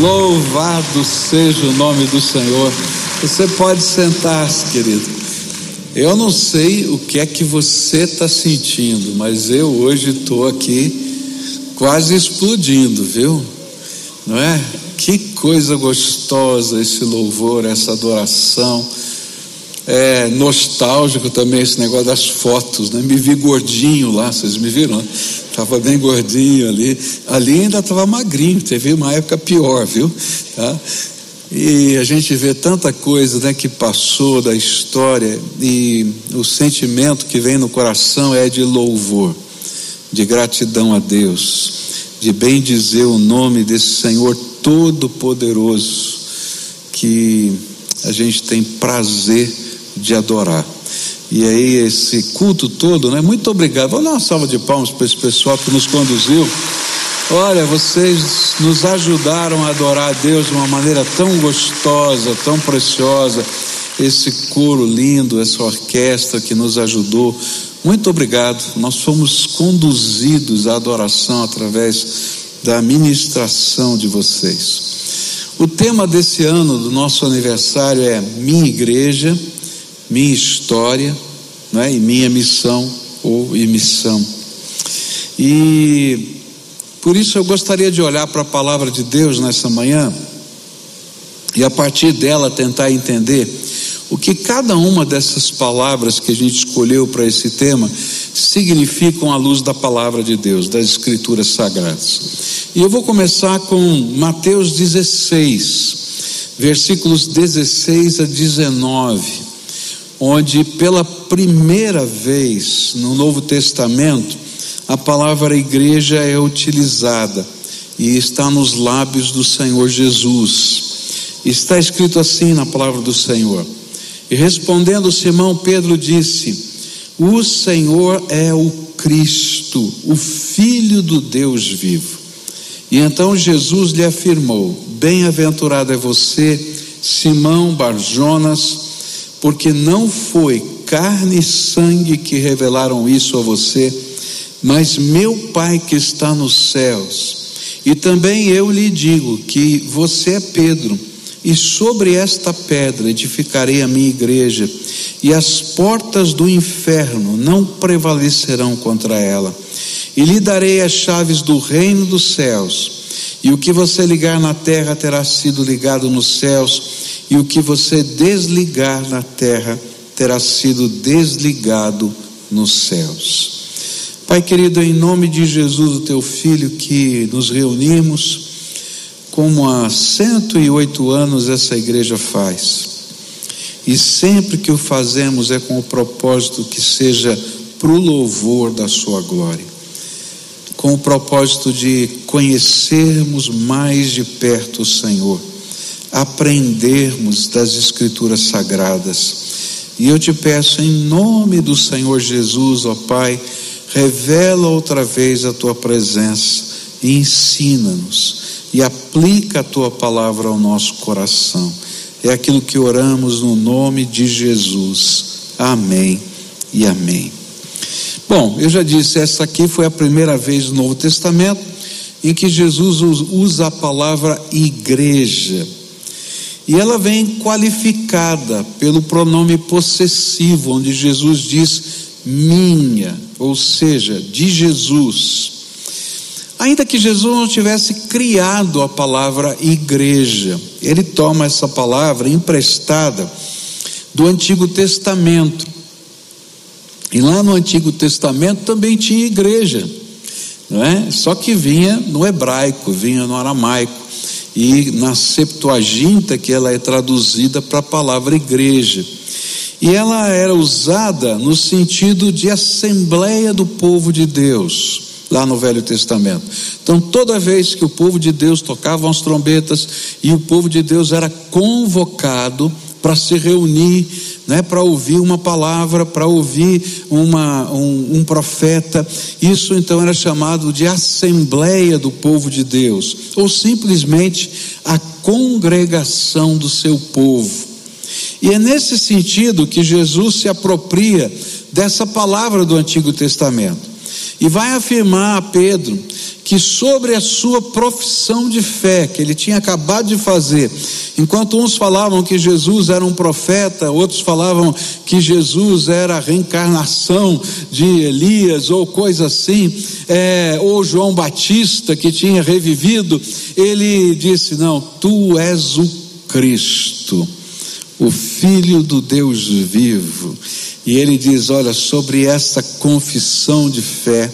Louvado seja o nome do Senhor. Você pode sentar-se, querido. Eu não sei o que é que você está sentindo, mas eu hoje estou aqui quase explodindo, viu? Não é? Que coisa gostosa esse louvor, essa adoração. É nostálgico também esse negócio das fotos, né? Me vi gordinho lá, vocês me viram? Estava bem gordinho ali. Ali ainda estava magrinho, teve uma época pior, viu? Tá? E a gente vê tanta coisa né, que passou da história e o sentimento que vem no coração é de louvor, de gratidão a Deus, de bem dizer o nome desse Senhor Todo-Poderoso que a gente tem prazer de adorar. E aí, esse culto todo, né? Muito obrigado. Vamos dar uma salva de palmas para esse pessoal que nos conduziu. Olha, vocês nos ajudaram a adorar a Deus de uma maneira tão gostosa, tão preciosa. Esse coro lindo, essa orquestra que nos ajudou. Muito obrigado. Nós fomos conduzidos à adoração através da ministração de vocês. O tema desse ano do nosso aniversário é Minha Igreja minha história né, e minha missão ou e missão. E por isso eu gostaria de olhar para a palavra de Deus nessa manhã e a partir dela tentar entender o que cada uma dessas palavras que a gente escolheu para esse tema significam à luz da palavra de Deus, das Escrituras Sagradas. E eu vou começar com Mateus 16, versículos 16 a 19 onde pela primeira vez no Novo Testamento a palavra igreja é utilizada e está nos lábios do Senhor Jesus. Está escrito assim na palavra do Senhor. E respondendo Simão, Pedro disse: O Senhor é o Cristo, o Filho do Deus vivo. E então Jesus lhe afirmou: Bem-aventurado é você, Simão Barjonas, porque não foi carne e sangue que revelaram isso a você, mas meu Pai que está nos céus. E também eu lhe digo que você é Pedro, e sobre esta pedra edificarei a minha igreja, e as portas do inferno não prevalecerão contra ela. E lhe darei as chaves do reino dos céus, e o que você ligar na terra terá sido ligado nos céus, e o que você desligar na terra terá sido desligado nos céus. Pai querido, em nome de Jesus, o teu filho, que nos reunimos, como há 108 anos essa igreja faz, e sempre que o fazemos é com o propósito que seja para o louvor da Sua glória, com o propósito de conhecermos mais de perto o Senhor aprendermos das Escrituras Sagradas. E eu te peço, em nome do Senhor Jesus, ó Pai, revela outra vez a tua presença ensina-nos e aplica a tua palavra ao nosso coração. É aquilo que oramos no nome de Jesus. Amém e amém. Bom, eu já disse, essa aqui foi a primeira vez no Novo Testamento em que Jesus usa a palavra igreja e ela vem qualificada pelo pronome possessivo, onde Jesus diz minha, ou seja, de Jesus. Ainda que Jesus não tivesse criado a palavra igreja, ele toma essa palavra emprestada do Antigo Testamento. E lá no Antigo Testamento também tinha igreja, não é? Só que vinha no hebraico, vinha no aramaico e na Septuaginta que ela é traduzida para a palavra igreja. E ela era usada no sentido de assembleia do povo de Deus, lá no Velho Testamento. Então, toda vez que o povo de Deus tocava as trombetas e o povo de Deus era convocado para se reunir né, para ouvir uma palavra, para ouvir uma, um, um profeta. Isso então era chamado de Assembleia do Povo de Deus, ou simplesmente a congregação do seu povo. E é nesse sentido que Jesus se apropria dessa palavra do Antigo Testamento. E vai afirmar a Pedro que sobre a sua profissão de fé que ele tinha acabado de fazer, enquanto uns falavam que Jesus era um profeta, outros falavam que Jesus era a reencarnação de Elias ou coisa assim, é, ou João Batista que tinha revivido, ele disse: Não, tu és o Cristo, o Filho do Deus vivo. E ele diz: Olha, sobre essa confissão de fé,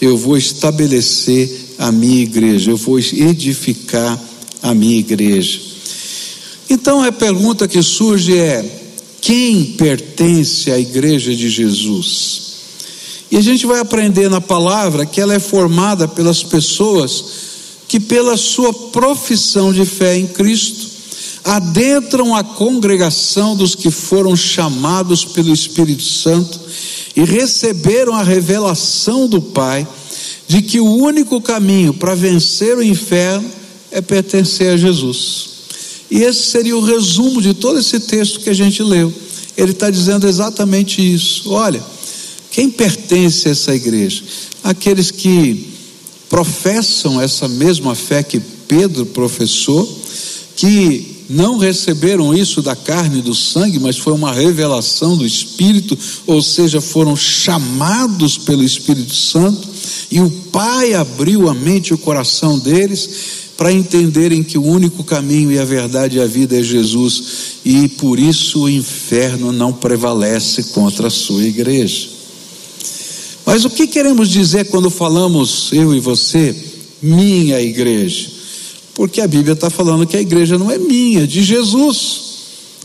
eu vou estabelecer a minha igreja, eu vou edificar a minha igreja. Então a pergunta que surge é: quem pertence à igreja de Jesus? E a gente vai aprender na palavra que ela é formada pelas pessoas que, pela sua profissão de fé em Cristo, adentram a congregação dos que foram chamados pelo Espírito Santo e receberam a revelação do Pai de que o único caminho para vencer o inferno é pertencer a Jesus. E esse seria o resumo de todo esse texto que a gente leu. Ele está dizendo exatamente isso. Olha, quem pertence a essa igreja? Aqueles que professam essa mesma fé que Pedro professou, que não receberam isso da carne e do sangue, mas foi uma revelação do Espírito, ou seja, foram chamados pelo Espírito Santo, e o Pai abriu a mente e o coração deles para entenderem que o único caminho e a verdade e a vida é Jesus, e por isso o inferno não prevalece contra a sua igreja. Mas o que queremos dizer quando falamos, eu e você, minha igreja? Porque a Bíblia está falando que a igreja não é minha, é de Jesus.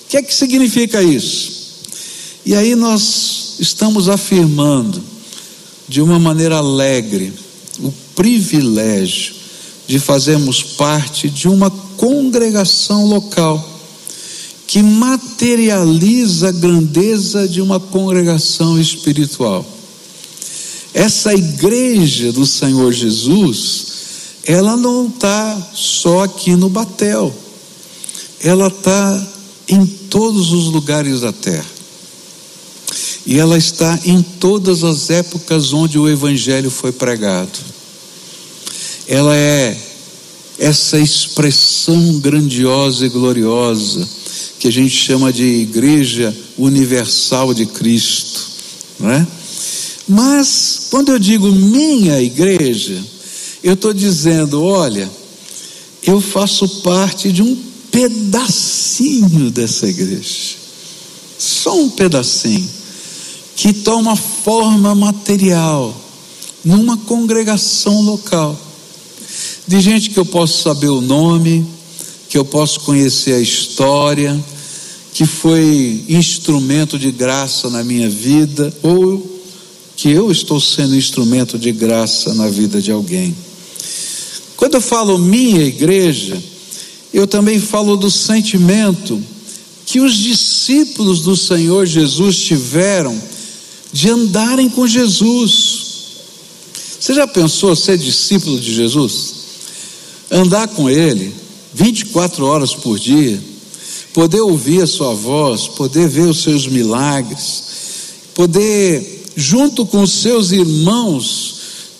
O que é que significa isso? E aí nós estamos afirmando, de uma maneira alegre, o privilégio de fazermos parte de uma congregação local que materializa a grandeza de uma congregação espiritual. Essa igreja do Senhor Jesus, ela não está só aqui no Batel, ela está em todos os lugares da terra. E ela está em todas as épocas onde o Evangelho foi pregado. Ela é essa expressão grandiosa e gloriosa que a gente chama de Igreja Universal de Cristo, não é? Mas quando eu digo minha igreja, eu estou dizendo: olha, eu faço parte de um pedacinho dessa igreja, só um pedacinho, que toma forma material numa congregação local, de gente que eu posso saber o nome, que eu posso conhecer a história, que foi instrumento de graça na minha vida, ou que eu estou sendo instrumento de graça na vida de alguém. Quando eu falo minha igreja, eu também falo do sentimento que os discípulos do Senhor Jesus tiveram de andarem com Jesus. Você já pensou ser discípulo de Jesus? Andar com Ele 24 horas por dia, poder ouvir a Sua voz, poder ver os seus milagres, poder, junto com os seus irmãos,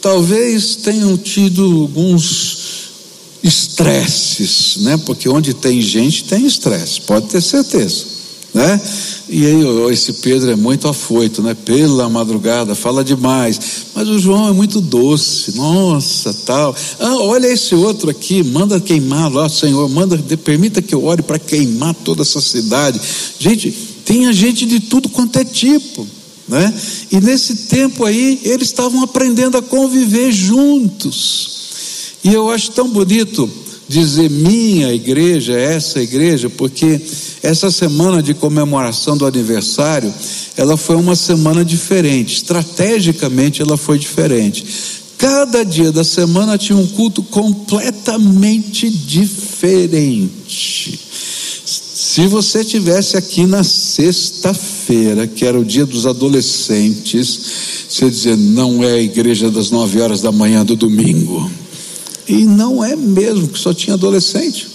talvez tenham tido alguns estresses, né? Porque onde tem gente tem estresse, pode ter certeza, né? E aí esse Pedro é muito afoito, né? Pela madrugada, fala demais. Mas o João é muito doce, nossa, tal. Ah, olha esse outro aqui, manda queimar lá, Senhor, manda, permita que eu ore para queimar toda essa cidade. Gente, tem gente de tudo quanto é tipo. Né? E nesse tempo aí, eles estavam aprendendo a conviver juntos. E eu acho tão bonito dizer minha igreja, essa igreja, porque essa semana de comemoração do aniversário, ela foi uma semana diferente, estrategicamente ela foi diferente. Cada dia da semana tinha um culto completamente diferente. Se você tivesse aqui na sexta-feira, que era o dia dos adolescentes, você dizia, não é a igreja das nove horas da manhã do domingo. E não é mesmo, que só tinha adolescente.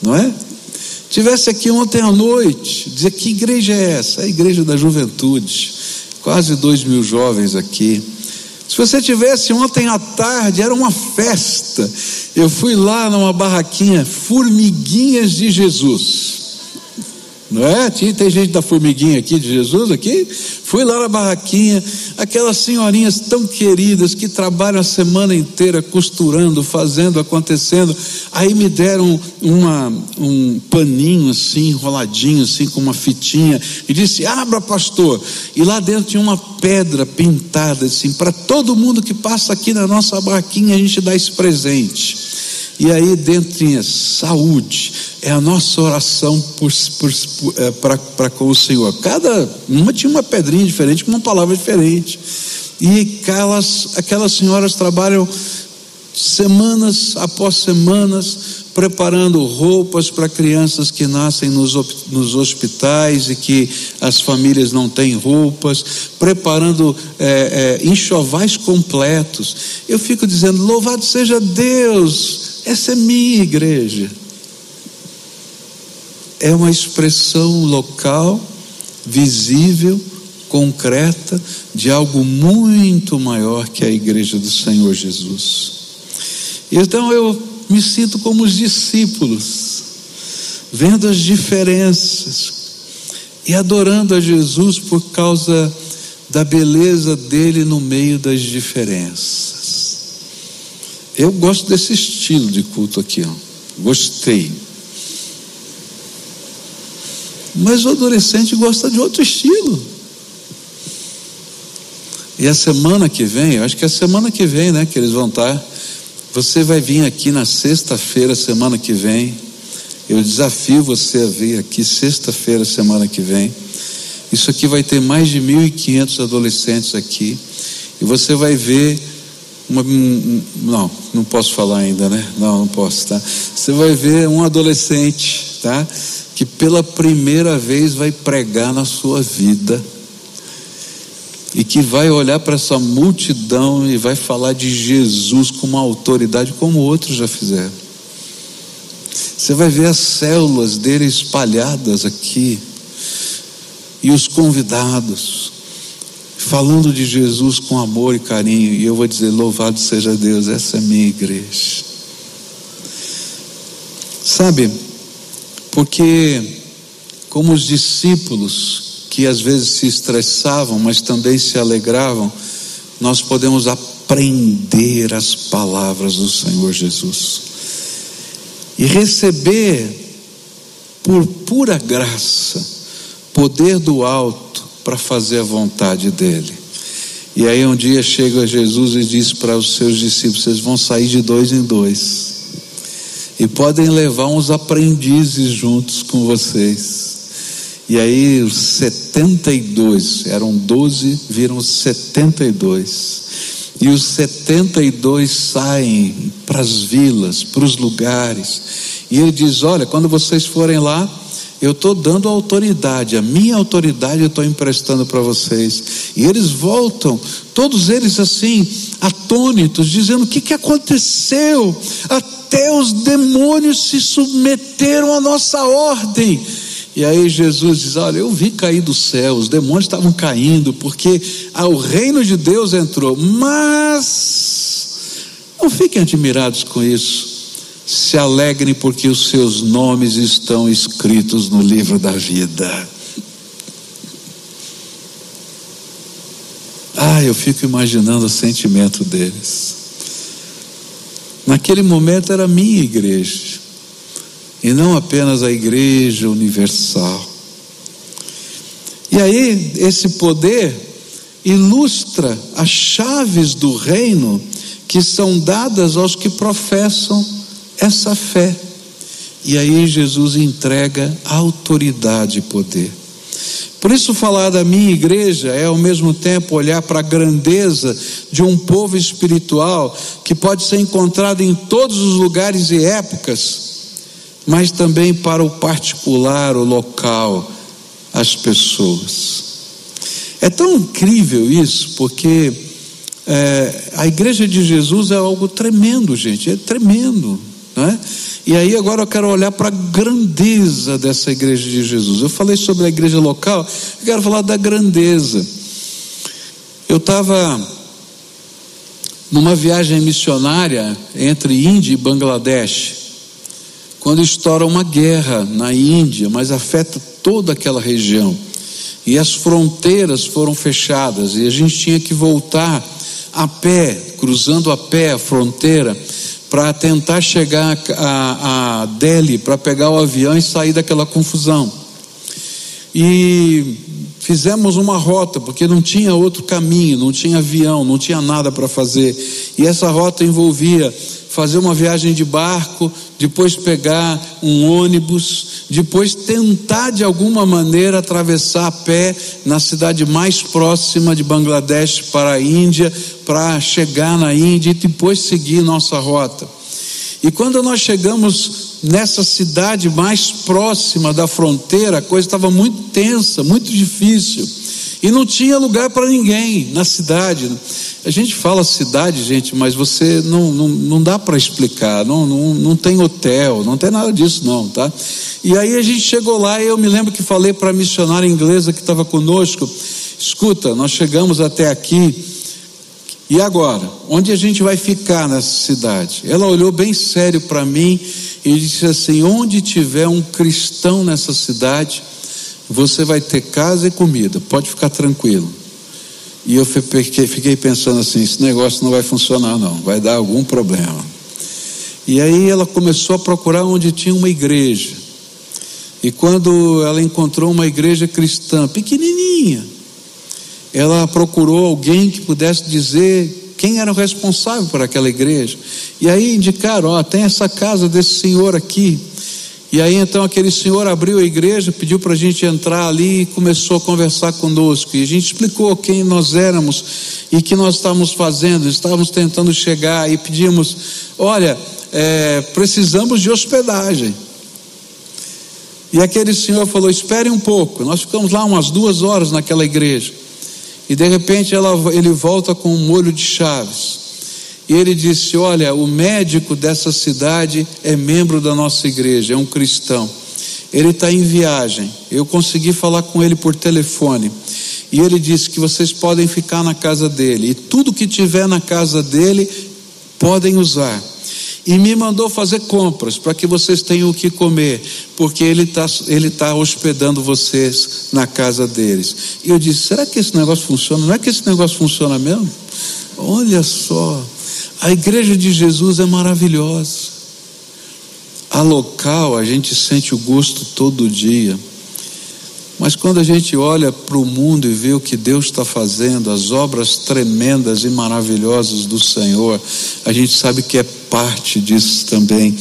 Não é? Tivesse aqui ontem à noite, dizer que igreja é essa? É a igreja da juventude. Quase dois mil jovens aqui. Se você tivesse ontem à tarde, era uma festa. Eu fui lá numa barraquinha, Formiguinhas de Jesus. Não é? Tinha, tem gente da formiguinha aqui de Jesus aqui. Fui lá na barraquinha, aquelas senhorinhas tão queridas que trabalham a semana inteira costurando, fazendo, acontecendo. Aí me deram uma, um paninho assim, enroladinho, assim, com uma fitinha, e disse: Abra, pastor. E lá dentro tinha uma pedra pintada, assim, para todo mundo que passa aqui na nossa barraquinha, a gente dá esse presente. E aí dentro tinha saúde, é a nossa oração para é, com o Senhor. Cada uma tinha uma pedrinha diferente, com uma palavra diferente. E aquelas, aquelas senhoras trabalham semanas após semanas, preparando roupas para crianças que nascem nos, nos hospitais e que as famílias não têm roupas, preparando é, é, enxovais completos. Eu fico dizendo: louvado seja Deus, essa é minha igreja é uma expressão local, visível, concreta, de algo muito maior que a igreja do Senhor Jesus. Então eu me sinto como os discípulos, vendo as diferenças e adorando a Jesus por causa da beleza dele no meio das diferenças. Eu gosto desse estilo de culto aqui, ó. gostei. Mas o adolescente gosta de outro estilo. E a semana que vem, eu acho que é a semana que vem, né, que eles vão estar. Você vai vir aqui na sexta-feira, semana que vem. Eu desafio você a vir aqui sexta-feira, semana que vem. Isso aqui vai ter mais de 1.500 adolescentes aqui. E você vai ver uma, não, não posso falar ainda, né? Não, não posso, tá? Você vai ver um adolescente, tá? que pela primeira vez vai pregar na sua vida e que vai olhar para essa multidão e vai falar de Jesus com uma autoridade como outros já fizeram. Você vai ver as células dele espalhadas aqui e os convidados falando de Jesus com amor e carinho, e eu vou dizer: louvado seja Deus, essa é minha igreja. Sabe, porque, como os discípulos, que às vezes se estressavam, mas também se alegravam, nós podemos aprender as palavras do Senhor Jesus e receber, por pura graça, poder do alto para fazer a vontade dEle. E aí um dia chega Jesus e diz para os seus discípulos: vocês vão sair de dois em dois e podem levar uns aprendizes juntos com vocês. E aí os 72, eram 12, viram 72. E os 72 saem para as vilas, para os lugares. E ele diz: Olha, quando vocês forem lá, eu estou dando autoridade, a minha autoridade eu estou emprestando para vocês. E eles voltam, todos eles assim, atônitos, dizendo: O que, que aconteceu? até os demônios se submeteram à nossa ordem. E aí Jesus diz: Olha, eu vi cair do céu, os demônios estavam caindo, porque o reino de Deus entrou. Mas não fiquem admirados com isso. Se alegrem, porque os seus nomes estão escritos no livro da vida. Ah, eu fico imaginando o sentimento deles. Naquele momento era minha igreja, e não apenas a igreja universal. E aí, esse poder ilustra as chaves do reino que são dadas aos que professam essa fé. E aí Jesus entrega autoridade e poder. Por isso, falar da minha igreja é ao mesmo tempo olhar para a grandeza de um povo espiritual que pode ser encontrado em todos os lugares e épocas, mas também para o particular, o local, as pessoas. É tão incrível isso, porque é, a igreja de Jesus é algo tremendo, gente, é tremendo, não é? E aí agora eu quero olhar para a grandeza dessa igreja de Jesus. Eu falei sobre a igreja local, eu quero falar da grandeza. Eu estava numa viagem missionária entre Índia e Bangladesh, quando estoura uma guerra na Índia, mas afeta toda aquela região. E as fronteiras foram fechadas e a gente tinha que voltar a pé, cruzando a pé a fronteira, para tentar chegar a, a Delhi, para pegar o avião e sair daquela confusão. E fizemos uma rota, porque não tinha outro caminho, não tinha avião, não tinha nada para fazer. E essa rota envolvia fazer uma viagem de barco, depois pegar um ônibus, depois tentar de alguma maneira atravessar a pé na cidade mais próxima de Bangladesh para a Índia, para chegar na Índia e depois seguir nossa rota. E quando nós chegamos nessa cidade mais próxima da fronteira, a coisa estava muito tensa, muito difícil. E não tinha lugar para ninguém na cidade. A gente fala cidade, gente, mas você não, não, não dá para explicar. Não, não, não tem hotel, não tem nada disso, não, tá? E aí a gente chegou lá e eu me lembro que falei para a missionária inglesa que estava conosco: escuta, nós chegamos até aqui e agora? Onde a gente vai ficar nessa cidade? Ela olhou bem sério para mim e disse assim: Onde tiver um cristão nessa cidade, você vai ter casa e comida, pode ficar tranquilo. E eu fiquei pensando assim: esse negócio não vai funcionar, não, vai dar algum problema. E aí ela começou a procurar onde tinha uma igreja. E quando ela encontrou uma igreja cristã, pequenininha, ela procurou alguém que pudesse dizer quem era o responsável por aquela igreja. E aí indicaram: ó, tem essa casa desse senhor aqui. E aí então aquele senhor abriu a igreja, pediu para a gente entrar ali e começou a conversar conosco. E a gente explicou quem nós éramos e que nós estávamos fazendo. Estávamos tentando chegar e pedimos: olha, é, precisamos de hospedagem. E aquele senhor falou: espere um pouco. Nós ficamos lá umas duas horas naquela igreja. E de repente ela, ele volta com um molho de chaves. E ele disse: Olha, o médico dessa cidade é membro da nossa igreja, é um cristão. Ele está em viagem. Eu consegui falar com ele por telefone. E ele disse que vocês podem ficar na casa dele. E tudo que tiver na casa dele, podem usar e me mandou fazer compras para que vocês tenham o que comer, porque ele está ele tá hospedando vocês na casa deles. E eu disse: será que esse negócio funciona? Não é que esse negócio funciona mesmo? Olha só, a igreja de Jesus é maravilhosa. A local a gente sente o gosto todo dia. Mas quando a gente olha para o mundo e vê o que Deus está fazendo, as obras tremendas e maravilhosas do Senhor, a gente sabe que é parte disso também.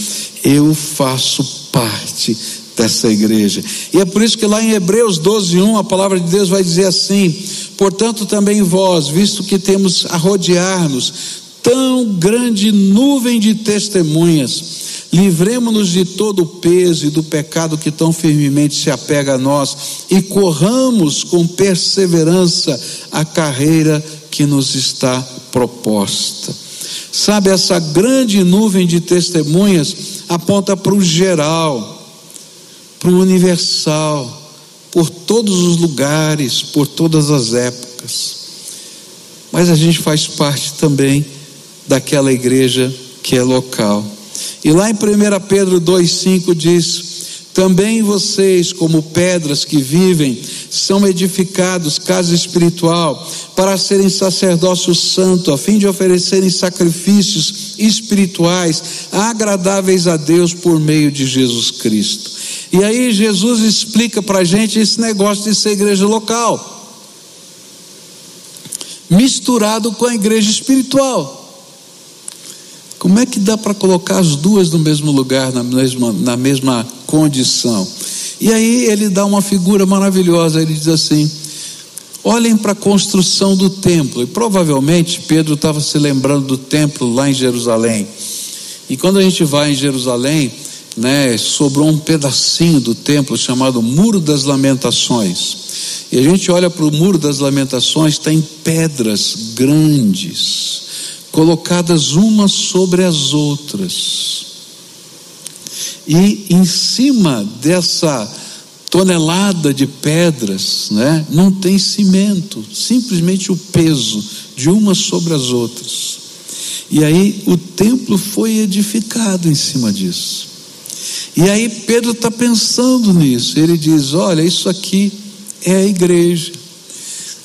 Eu faço parte dessa igreja. E é por isso que lá em Hebreus 12, 1, a palavra de Deus vai dizer assim: Portanto, também vós, visto que temos a rodear-nos tão grande nuvem de testemunhas, Livremos-nos de todo o peso e do pecado que tão firmemente se apega a nós e corramos com perseverança a carreira que nos está proposta. Sabe, essa grande nuvem de testemunhas aponta para o geral, para o universal, por todos os lugares, por todas as épocas. Mas a gente faz parte também daquela igreja que é local. E lá em 1 Pedro 2,5 diz: Também vocês, como pedras que vivem, são edificados casa espiritual, para serem sacerdócio santo, a fim de oferecerem sacrifícios espirituais agradáveis a Deus por meio de Jesus Cristo. E aí Jesus explica para a gente esse negócio de ser igreja local, misturado com a igreja espiritual. Como é que dá para colocar as duas no mesmo lugar, na mesma, na mesma condição? E aí ele dá uma figura maravilhosa, ele diz assim: olhem para a construção do templo. E provavelmente Pedro estava se lembrando do templo lá em Jerusalém. E quando a gente vai em Jerusalém, né, sobrou um pedacinho do templo chamado Muro das Lamentações. E a gente olha para o Muro das Lamentações, tem pedras grandes colocadas umas sobre as outras. E em cima dessa tonelada de pedras, né, não tem cimento, simplesmente o peso de umas sobre as outras. E aí o templo foi edificado em cima disso. E aí Pedro está pensando nisso. Ele diz: Olha, isso aqui é a igreja.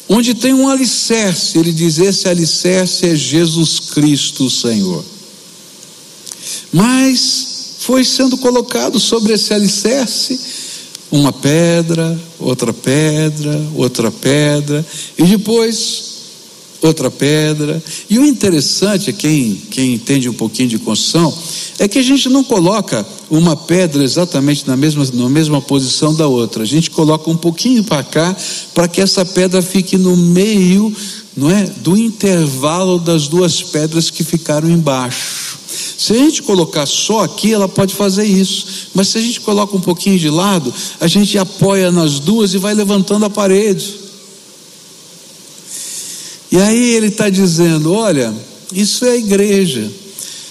Onde tem um alicerce, ele diz: Esse alicerce é Jesus Cristo, Senhor. Mas foi sendo colocado sobre esse alicerce uma pedra, outra pedra, outra pedra, e depois outra pedra. E o interessante, quem, quem entende um pouquinho de construção, é que a gente não coloca uma pedra exatamente na mesma, na mesma posição da outra. A gente coloca um pouquinho para cá, para que essa pedra fique no meio, não é, do intervalo das duas pedras que ficaram embaixo. Se a gente colocar só aqui, ela pode fazer isso. Mas se a gente coloca um pouquinho de lado, a gente apoia nas duas e vai levantando a parede. E aí ele está dizendo: olha, isso é a igreja.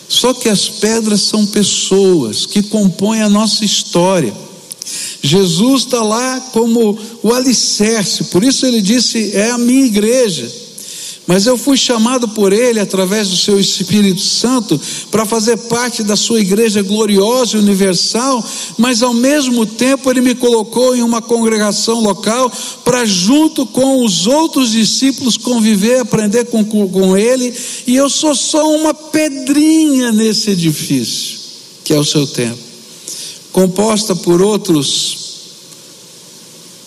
Só que as pedras são pessoas que compõem a nossa história. Jesus está lá como o alicerce, por isso ele disse: é a minha igreja. Mas eu fui chamado por Ele, através do Seu Espírito Santo, para fazer parte da Sua igreja gloriosa e universal, mas ao mesmo tempo Ele me colocou em uma congregação local para, junto com os outros discípulos, conviver, aprender com, com Ele, e eu sou só uma pedrinha nesse edifício, que é o seu tempo, composta por outros,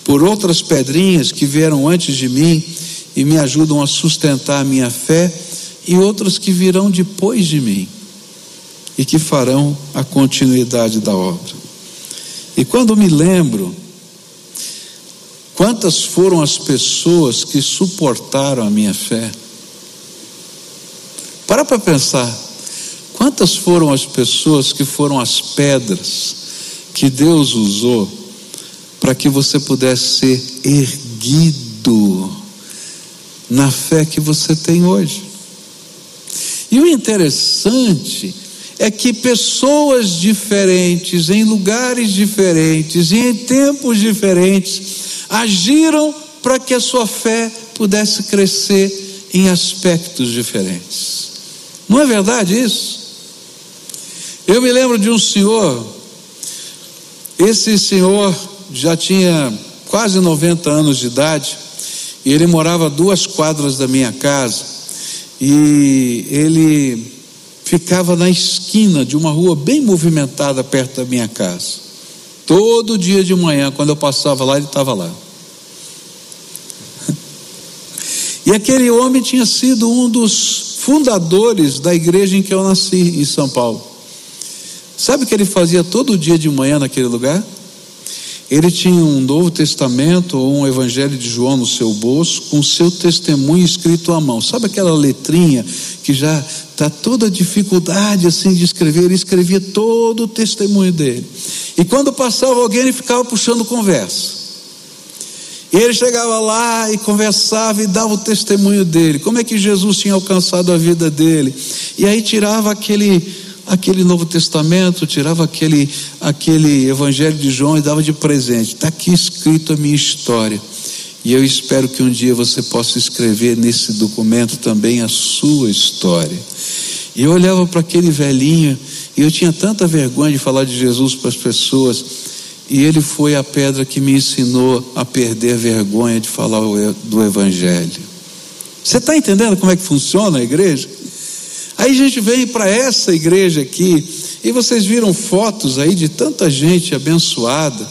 por outras pedrinhas que vieram antes de mim e me ajudam a sustentar a minha fé, e outros que virão depois de mim e que farão a continuidade da obra. E quando me lembro, quantas foram as pessoas que suportaram a minha fé? Para para pensar, quantas foram as pessoas que foram as pedras que Deus usou para que você pudesse ser erguido na fé que você tem hoje. E o interessante é que pessoas diferentes, em lugares diferentes e em tempos diferentes, agiram para que a sua fé pudesse crescer em aspectos diferentes. Não é verdade isso? Eu me lembro de um senhor, esse senhor já tinha quase 90 anos de idade, e ele morava a duas quadras da minha casa. E ele ficava na esquina de uma rua bem movimentada perto da minha casa. Todo dia de manhã, quando eu passava lá, ele estava lá. E aquele homem tinha sido um dos fundadores da igreja em que eu nasci, em São Paulo. Sabe o que ele fazia todo dia de manhã naquele lugar? Ele tinha um Novo Testamento ou um Evangelho de João no seu bolso, com seu testemunho escrito à mão. Sabe aquela letrinha que já está toda a dificuldade assim de escrever? Ele escrevia todo o testemunho dele. E quando passava alguém, ele ficava puxando conversa. E ele chegava lá e conversava e dava o testemunho dele. Como é que Jesus tinha alcançado a vida dele? E aí tirava aquele aquele Novo Testamento, tirava aquele, aquele Evangelho de João e dava de presente. Está aqui escrito a minha história. E eu espero que um dia você possa escrever nesse documento também a sua história. E eu olhava para aquele velhinho e eu tinha tanta vergonha de falar de Jesus para as pessoas. E ele foi a pedra que me ensinou a perder vergonha de falar do Evangelho. Você está entendendo como é que funciona a igreja? Aí a gente vem para essa igreja aqui, e vocês viram fotos aí de tanta gente abençoada,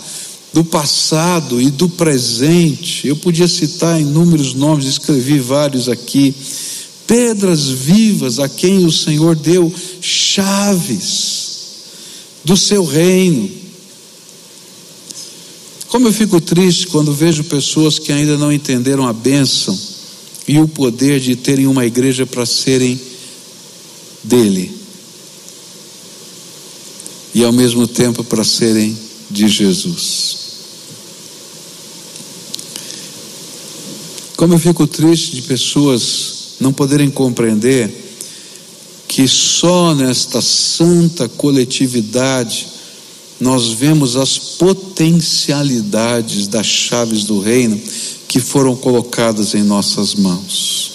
do passado e do presente. Eu podia citar inúmeros nomes, escrevi vários aqui. Pedras vivas a quem o Senhor deu chaves do seu reino. Como eu fico triste quando vejo pessoas que ainda não entenderam a bênção e o poder de terem uma igreja para serem dele e ao mesmo tempo para serem de Jesus. Como eu fico triste de pessoas não poderem compreender que só nesta santa coletividade nós vemos as potencialidades das chaves do reino que foram colocadas em nossas mãos.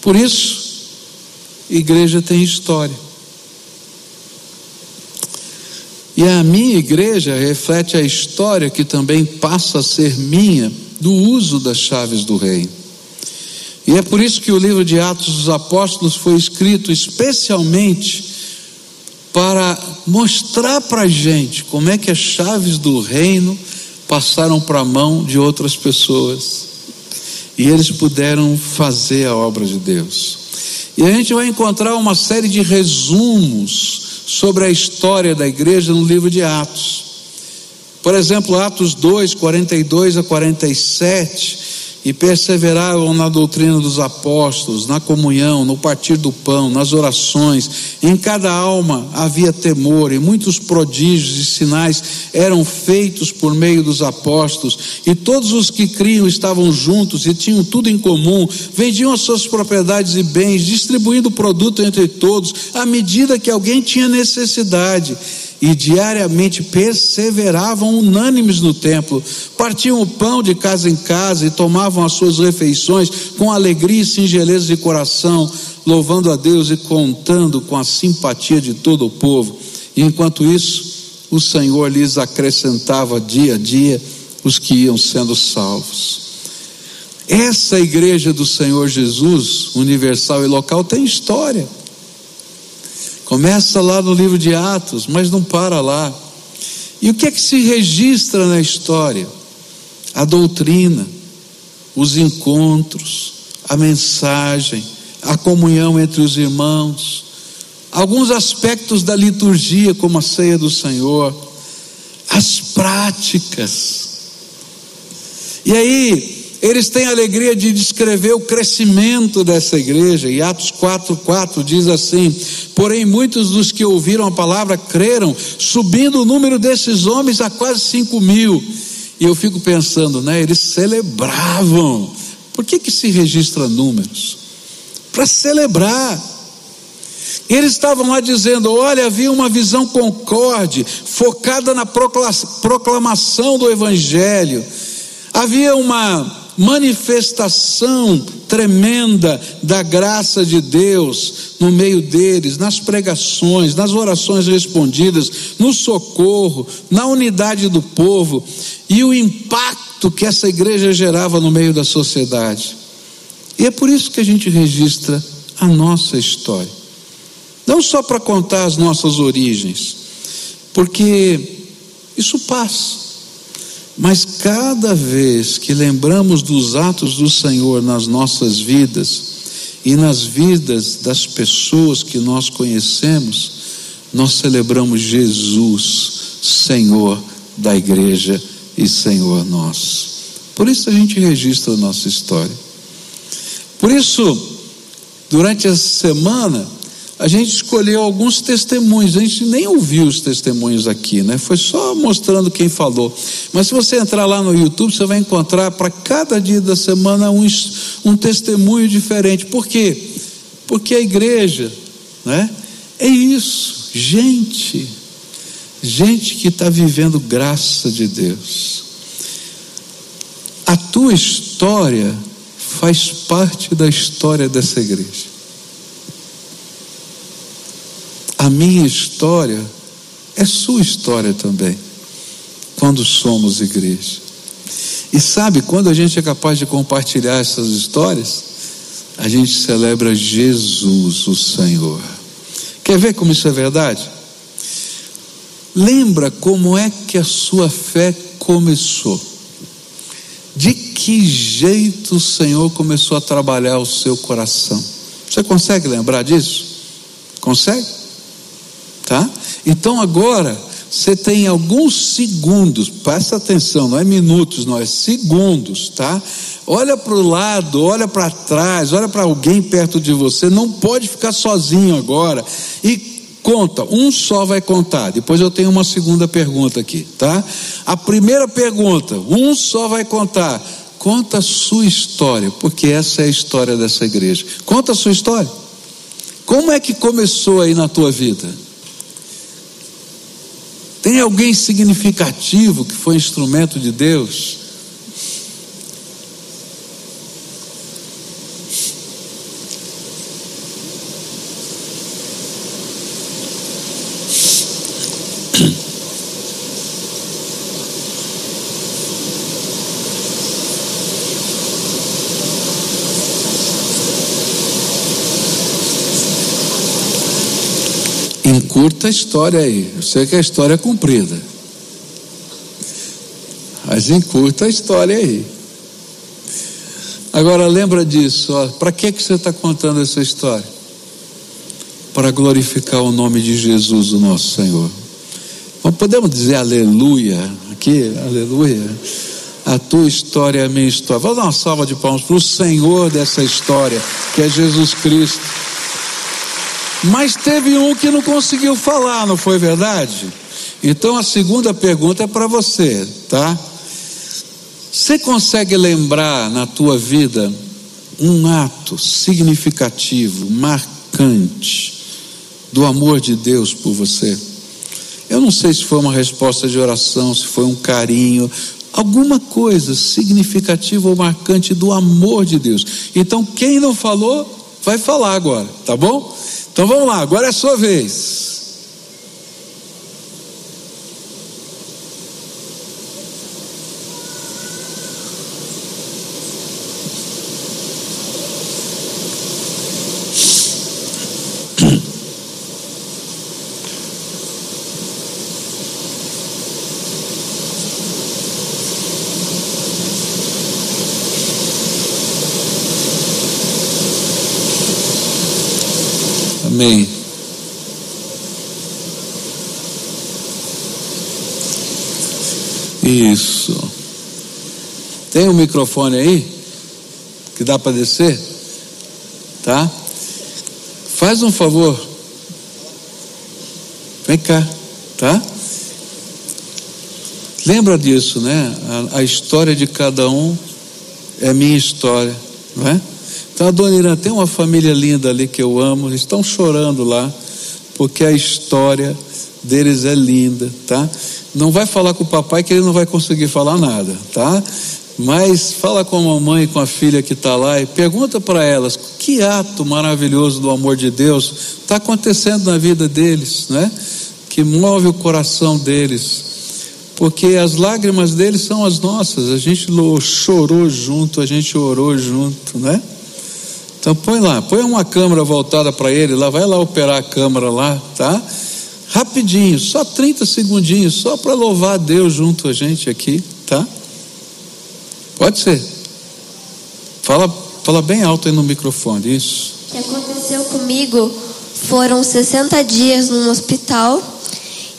Por isso, igreja tem história. E a minha igreja reflete a história que também passa a ser minha do uso das chaves do reino. E é por isso que o livro de Atos dos Apóstolos foi escrito especialmente para mostrar para a gente como é que as chaves do reino passaram para a mão de outras pessoas e eles puderam fazer a obra de Deus. E a gente vai encontrar uma série de resumos sobre a história da igreja no livro de Atos. Por exemplo, Atos 2, 42 a 47 e perseveravam na doutrina dos apóstolos, na comunhão, no partir do pão, nas orações. Em cada alma havia temor, e muitos prodígios e sinais eram feitos por meio dos apóstolos, e todos os que criam estavam juntos e tinham tudo em comum, vendiam as suas propriedades e bens, distribuindo o produto entre todos, à medida que alguém tinha necessidade e diariamente perseveravam unânimes no templo, partiam o pão de casa em casa e tomavam as suas refeições com alegria e singeleza de coração, louvando a Deus e contando com a simpatia de todo o povo. E enquanto isso, o Senhor lhes acrescentava dia a dia os que iam sendo salvos. Essa igreja do Senhor Jesus, universal e local, tem história. Começa lá no livro de Atos, mas não para lá. E o que é que se registra na história? A doutrina, os encontros, a mensagem, a comunhão entre os irmãos, alguns aspectos da liturgia, como a ceia do Senhor, as práticas. E aí, eles têm a alegria de descrever o crescimento dessa igreja. E Atos 4,4 diz assim: Porém, muitos dos que ouviram a palavra creram, subindo o número desses homens a quase 5 mil. E eu fico pensando, né? Eles celebravam. Por que, que se registra números? Para celebrar. Eles estavam lá dizendo: olha, havia uma visão concorde, focada na proclamação do Evangelho. Havia uma manifestação tremenda da graça de Deus no meio deles, nas pregações, nas orações respondidas, no socorro, na unidade do povo e o impacto que essa igreja gerava no meio da sociedade. E é por isso que a gente registra a nossa história. Não só para contar as nossas origens, porque isso passa. Mas cada vez que lembramos dos atos do Senhor nas nossas vidas e nas vidas das pessoas que nós conhecemos, nós celebramos Jesus, Senhor da igreja e Senhor nosso. Por isso a gente registra a nossa história. Por isso, durante essa semana, a gente escolheu alguns testemunhos, a gente nem ouviu os testemunhos aqui, né? Foi só mostrando quem falou. Mas se você entrar lá no YouTube, você vai encontrar para cada dia da semana um, um testemunho diferente. Por quê? Porque a igreja, né? É isso, gente, gente que está vivendo graça de Deus. A tua história faz parte da história dessa igreja. A minha história é sua história também, quando somos igreja. E sabe, quando a gente é capaz de compartilhar essas histórias, a gente celebra Jesus, o Senhor. Quer ver como isso é verdade? Lembra como é que a sua fé começou? De que jeito o Senhor começou a trabalhar o seu coração? Você consegue lembrar disso? Consegue? Tá? Então agora você tem alguns segundos, presta atenção, não é minutos, não é segundos, tá? Olha para o lado, olha para trás, olha para alguém perto de você, não pode ficar sozinho agora e conta, um só vai contar. Depois eu tenho uma segunda pergunta aqui, tá? A primeira pergunta, um só vai contar. Conta a sua história, porque essa é a história dessa igreja. Conta a sua história. Como é que começou aí na tua vida? Tem alguém significativo que foi instrumento de Deus? Encurta a história aí. Eu sei que a história é comprida. Mas encurta a história aí. Agora lembra disso, para que, que você está contando essa história? Para glorificar o nome de Jesus, o nosso Senhor. Então, podemos dizer aleluia aqui, aleluia. A tua história é a minha história. Vamos dar uma salva de palmas para o Senhor dessa história, que é Jesus Cristo. Mas teve um que não conseguiu falar, não foi verdade? Então a segunda pergunta é para você, tá? Você consegue lembrar na tua vida um ato significativo, marcante do amor de Deus por você? Eu não sei se foi uma resposta de oração, se foi um carinho, alguma coisa significativa ou marcante do amor de Deus. Então, quem não falou, vai falar agora, tá bom? Então vamos lá, agora é a sua vez. Amém. Isso. Tem um microfone aí? Que dá para descer? Tá? Faz um favor. Vem cá, tá? Lembra disso, né? A, a história de cada um é minha história, não é? Então a dona Irã tem uma família linda ali que eu amo, eles estão chorando lá, porque a história deles é linda, tá? Não vai falar com o papai que ele não vai conseguir falar nada, tá? Mas fala com a mamãe com a filha que está lá e pergunta para elas que ato maravilhoso do amor de Deus está acontecendo na vida deles, né? Que move o coração deles, porque as lágrimas deles são as nossas. A gente chorou junto, a gente orou junto, né? Então põe lá, põe uma câmera voltada para ele, lá vai lá operar a câmera lá, tá? Rapidinho, só 30 segundinhos, só para louvar Deus junto a gente aqui, tá? Pode ser. Fala, fala bem alto aí no microfone, isso. O que aconteceu comigo foram 60 dias num hospital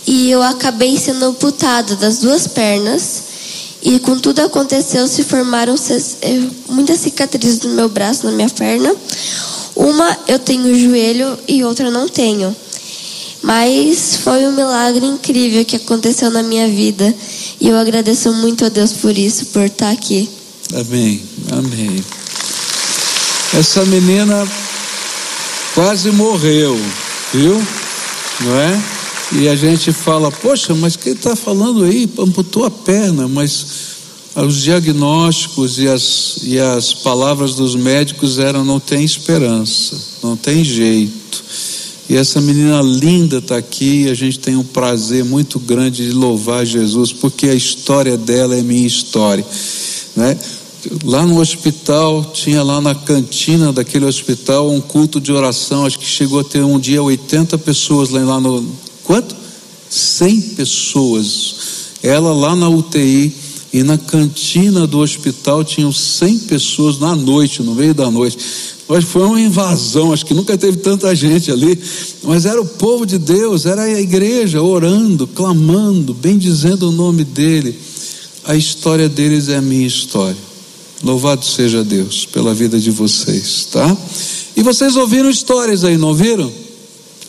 e eu acabei sendo amputada das duas pernas e com tudo aconteceu, se formaram eh, muitas cicatrizes no meu braço, na minha perna. Uma eu tenho joelho e outra não tenho. Mas foi um milagre incrível que aconteceu na minha vida. E eu agradeço muito a Deus por isso, por estar aqui. Amém, amém. Essa menina quase morreu, viu? Não é? E a gente fala, poxa, mas quem está falando aí? Amputou a perna, mas os diagnósticos e as, e as palavras dos médicos eram: não tem esperança, não tem jeito. E essa menina linda está aqui, e a gente tem um prazer muito grande de louvar Jesus, porque a história dela é minha história. Né? Lá no hospital, tinha lá na cantina daquele hospital um culto de oração, acho que chegou a ter um dia 80 pessoas lá no, Quanto? 100 pessoas. Ela lá na UTI e na cantina do hospital tinham 100 pessoas na noite, no meio da noite. Mas foi uma invasão, acho que nunca teve tanta gente ali. Mas era o povo de Deus, era a igreja orando, clamando, bendizendo o nome dele. A história deles é a minha história. Louvado seja Deus pela vida de vocês, tá? E vocês ouviram histórias aí, não ouviram?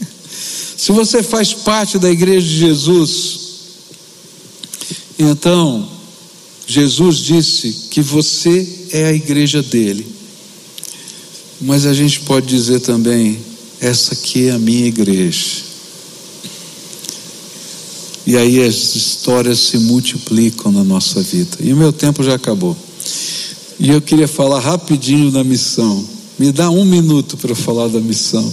Se você faz parte da igreja de Jesus, então Jesus disse que você é a igreja dele. Mas a gente pode dizer também: essa aqui é a minha igreja. E aí as histórias se multiplicam na nossa vida. E o meu tempo já acabou. E eu queria falar rapidinho da missão. Me dá um minuto para falar da missão.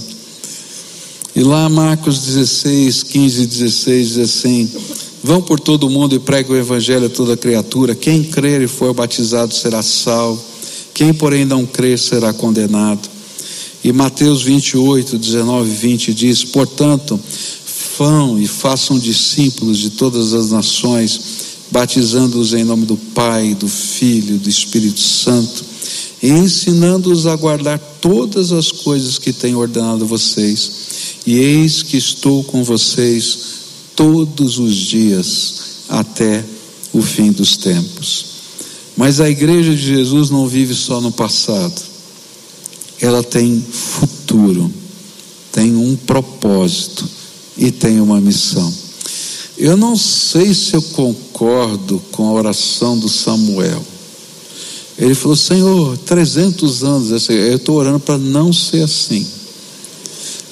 E lá Marcos 16, 15 e 16 diz assim: Vão por todo o mundo e pregue o evangelho a toda criatura. Quem crer e for batizado será salvo. Quem, porém, não crer será condenado. E Mateus 28, 19 e 20 diz: Portanto, Vão e façam discípulos de todas as nações, batizando-os em nome do Pai, do Filho do Espírito Santo, e ensinando-os a guardar todas as coisas que tenho ordenado a vocês. E eis que estou com vocês todos os dias até o fim dos tempos. Mas a igreja de Jesus não vive só no passado, ela tem futuro, tem um propósito e tem uma missão. Eu não sei se eu concordo com a oração do Samuel. Ele falou: Senhor, 300 anos, eu estou orando para não ser assim.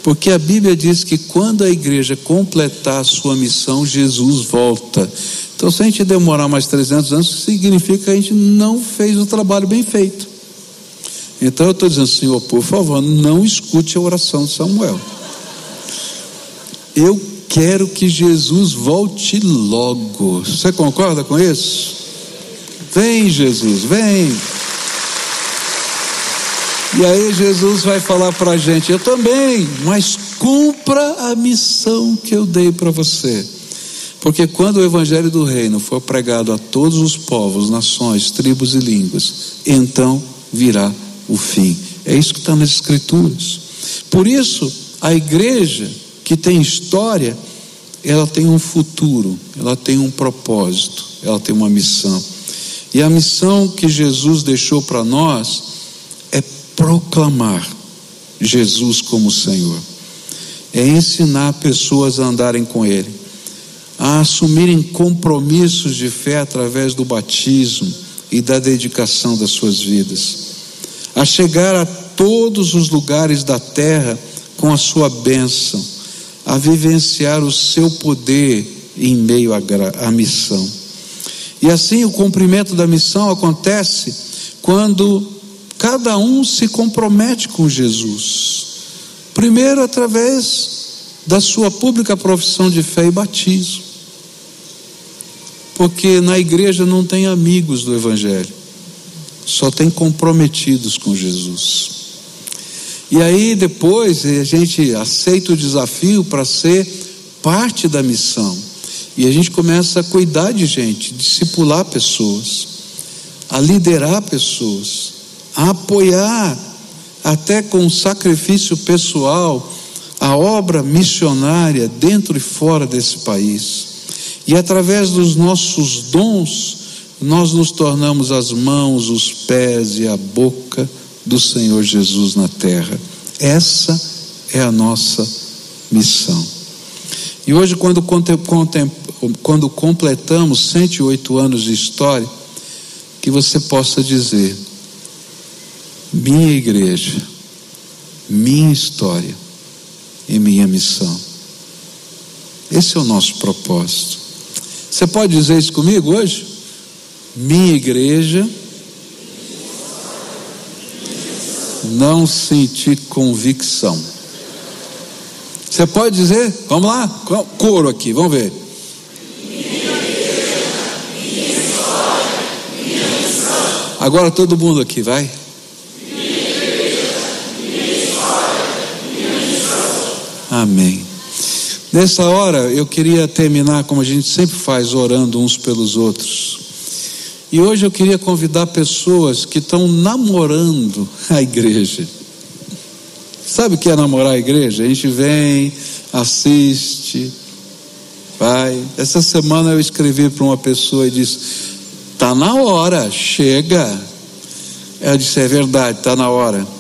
Porque a Bíblia diz que quando a igreja completar a sua missão, Jesus volta. Então, se a gente demorar mais 300 anos, significa que a gente não fez o trabalho bem feito. Então, eu estou dizendo, Senhor, por favor, não escute a oração de Samuel. Eu quero que Jesus volte logo. Você concorda com isso? Vem, Jesus, vem. E aí Jesus vai falar para a gente: Eu também, mas cumpra a missão que eu dei para você. Porque quando o evangelho do reino for pregado a todos os povos, nações, tribos e línguas, então virá o fim. É isso que está nas Escrituras. Por isso, a igreja que tem história, ela tem um futuro, ela tem um propósito, ela tem uma missão. E a missão que Jesus deixou para nós é proclamar Jesus como Senhor, é ensinar pessoas a andarem com Ele, a assumirem compromissos de fé através do batismo e da dedicação das suas vidas, a chegar a todos os lugares da terra com a sua bênção a vivenciar o seu poder em meio à, missão. E assim o cumprimento da missão acontece quando cada um se compromete com Jesus. Primeiro, através da sua pública profissão de fé e batismo. Porque na igreja não tem amigos do Evangelho, só tem comprometidos com Jesus. E aí depois a gente aceita o desafio para ser parte da missão. E a gente começa a cuidar de gente, discipular pessoas, a liderar pessoas, a apoiar, até com sacrifício pessoal, a obra missionária dentro e fora desse país. E através dos nossos dons, nós nos tornamos as mãos, os pés e a boca do Senhor Jesus na terra. Essa é a nossa missão. E hoje, quando, quando completamos 108 anos de história, que você possa dizer: minha igreja, minha história e minha missão. Esse é o nosso propósito. Você pode dizer isso comigo hoje? Minha igreja não senti convicção. Você pode dizer? Vamos lá, coro aqui, vamos ver. Agora todo mundo aqui, vai. Amém. Nessa hora eu queria terminar como a gente sempre faz, orando uns pelos outros. E hoje eu queria convidar pessoas que estão namorando a igreja. Sabe o que é namorar a igreja? A gente vem, assiste, vai. Essa semana eu escrevi para uma pessoa e disse: Está na hora, chega. Ela disse: É verdade, está na hora.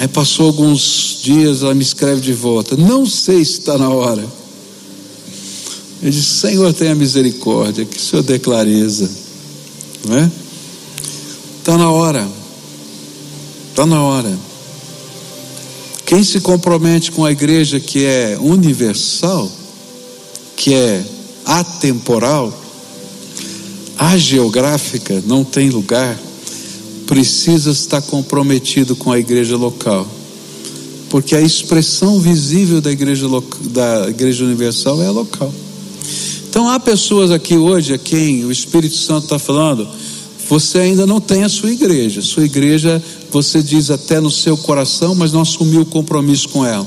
Aí passou alguns dias, ela me escreve de volta: Não sei se está na hora. Eu disse: Senhor, tenha misericórdia, que o Senhor dê clareza não é? Está na hora, está na hora. Quem se compromete com a igreja que é universal, que é atemporal, ageográfica, não tem lugar, precisa estar comprometido com a igreja local. Porque a expressão visível da igreja, da igreja universal é a local. Então há pessoas aqui hoje a quem o Espírito Santo está falando, você ainda não tem a sua igreja. Sua igreja, você diz até no seu coração, mas não assumiu o compromisso com ela.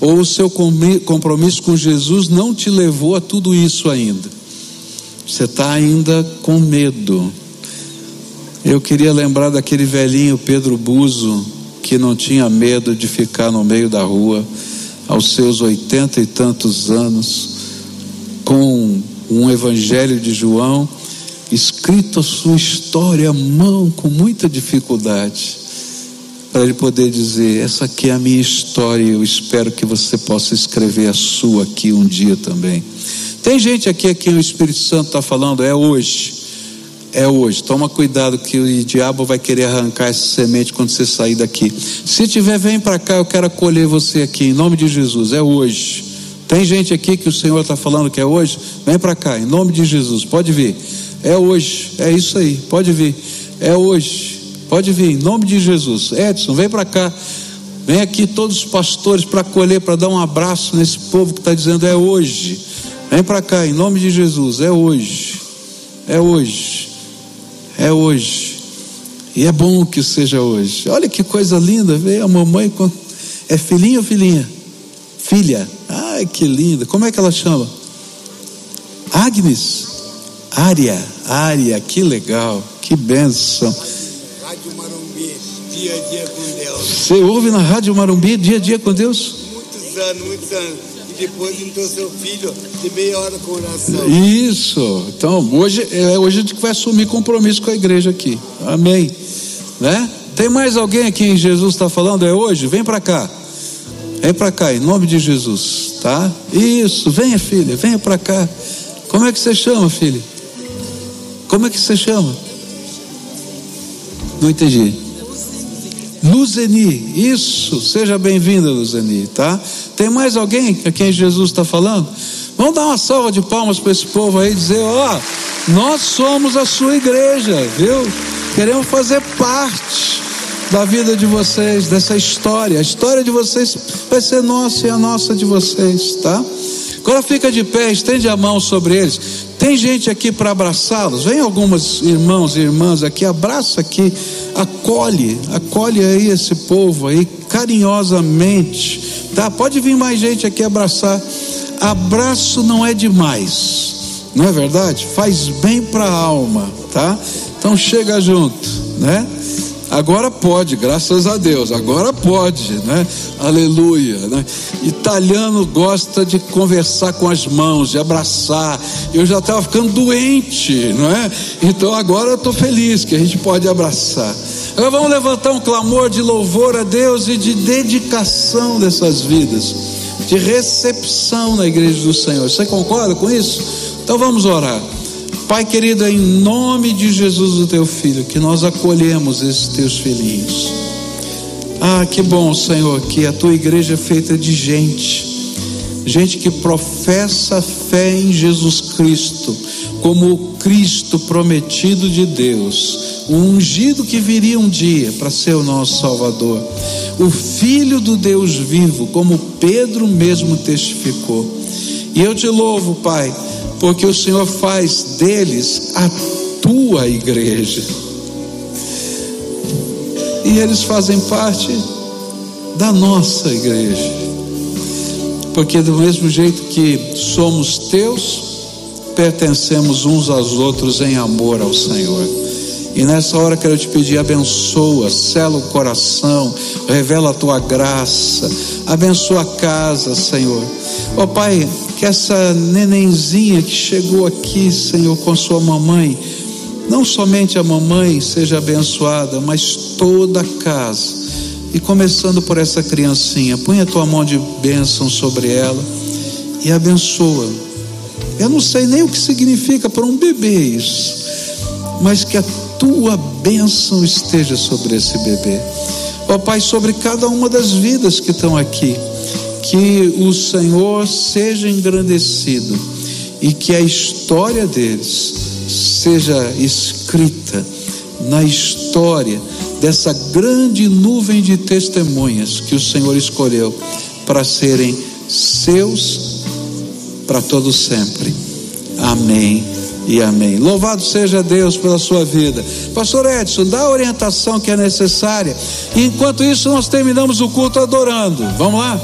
Ou o seu compromisso com Jesus não te levou a tudo isso ainda? Você está ainda com medo. Eu queria lembrar daquele velhinho Pedro Buzo, que não tinha medo de ficar no meio da rua, aos seus oitenta e tantos anos, com um evangelho de João, escrito a sua história à mão, com muita dificuldade, para ele poder dizer: Essa aqui é a minha história, eu espero que você possa escrever a sua aqui um dia também. Tem gente aqui a quem o Espírito Santo está falando, é hoje. É hoje. Toma cuidado que o diabo vai querer arrancar essa semente quando você sair daqui. Se tiver, vem para cá, eu quero acolher você aqui, em nome de Jesus. É hoje. Tem gente aqui que o Senhor está falando que é hoje? Vem para cá, em nome de Jesus. Pode vir. É hoje. É isso aí. Pode vir. É hoje. Pode vir, em nome de Jesus. Edson, vem para cá. Vem aqui todos os pastores para acolher, para dar um abraço nesse povo que está dizendo é hoje. Vem para cá, em nome de Jesus. É hoje. É hoje. É hoje. E é bom que seja hoje. Olha que coisa linda. Veio a mamãe com. É filhinho ou filhinha? Filha. Ai, que linda. Como é que ela chama? Agnes. Ária. Ária. Que legal. Que benção. Rádio Marumbi, dia a dia com Deus. Você ouve na Rádio Marumbi, dia a dia com Deus? Muitos anos, muitos anos depois entrou seu filho de meia hora com oração. Isso. Então, hoje, é, hoje a gente vai assumir compromisso com a igreja aqui. Amém. Né? Tem mais alguém aqui em Jesus está falando? É hoje? Vem para cá. Vem para cá, em nome de Jesus, tá? Isso, venha filha, venha para cá. Como é que você chama, filha? Como é que você chama? Não entendi. Luzeni, isso, seja bem-vinda, Luzeni, tá? Tem mais alguém a quem Jesus está falando? Vamos dar uma salva de palmas para esse povo aí, dizer: ó, nós somos a sua igreja, viu? Queremos fazer parte da vida de vocês, dessa história. A história de vocês vai ser nossa e a nossa de vocês, tá? Agora fica de pé, estende a mão sobre eles. Tem gente aqui para abraçá-los. Vem algumas irmãos e irmãs aqui, abraça aqui, acolhe, acolhe aí esse povo aí carinhosamente, tá? Pode vir mais gente aqui abraçar. Abraço não é demais, não é verdade? Faz bem para a alma, tá? Então chega junto, né? Agora pode, graças a Deus, agora pode, né? Aleluia, né? Italiano gosta de conversar com as mãos, de abraçar. Eu já estava ficando doente, não é? Então agora eu estou feliz que a gente pode abraçar. Agora vamos levantar um clamor de louvor a Deus e de dedicação dessas vidas, de recepção na igreja do Senhor. Você concorda com isso? Então vamos orar. Pai querido, em nome de Jesus, o teu filho, que nós acolhemos esses teus filhinhos. Ah, que bom, Senhor, que a tua igreja é feita de gente, gente que professa fé em Jesus Cristo, como o Cristo prometido de Deus, o ungido que viria um dia para ser o nosso Salvador, o Filho do Deus vivo, como Pedro mesmo testificou. E eu te louvo, Pai porque o Senhor faz deles a tua igreja. E eles fazem parte da nossa igreja. Porque do mesmo jeito que somos teus, pertencemos uns aos outros em amor ao Senhor. E nessa hora quero te pedir, abençoa, sela o coração, revela a tua graça, abençoa a casa, Senhor. Ó oh, Pai, que essa nenenzinha que chegou aqui, Senhor, com sua mamãe, não somente a mamãe seja abençoada, mas toda a casa. E começando por essa criancinha, põe a tua mão de bênção sobre ela e abençoa. Eu não sei nem o que significa para um bebê isso, mas que a tua bênção esteja sobre esse bebê. Ó Pai, sobre cada uma das vidas que estão aqui que o Senhor seja engrandecido e que a história deles seja escrita na história dessa grande nuvem de testemunhas que o Senhor escolheu para serem seus para todo sempre. Amém e amém. Louvado seja Deus pela sua vida. Pastor Edson, dá a orientação que é necessária. E enquanto isso, nós terminamos o culto adorando. Vamos lá?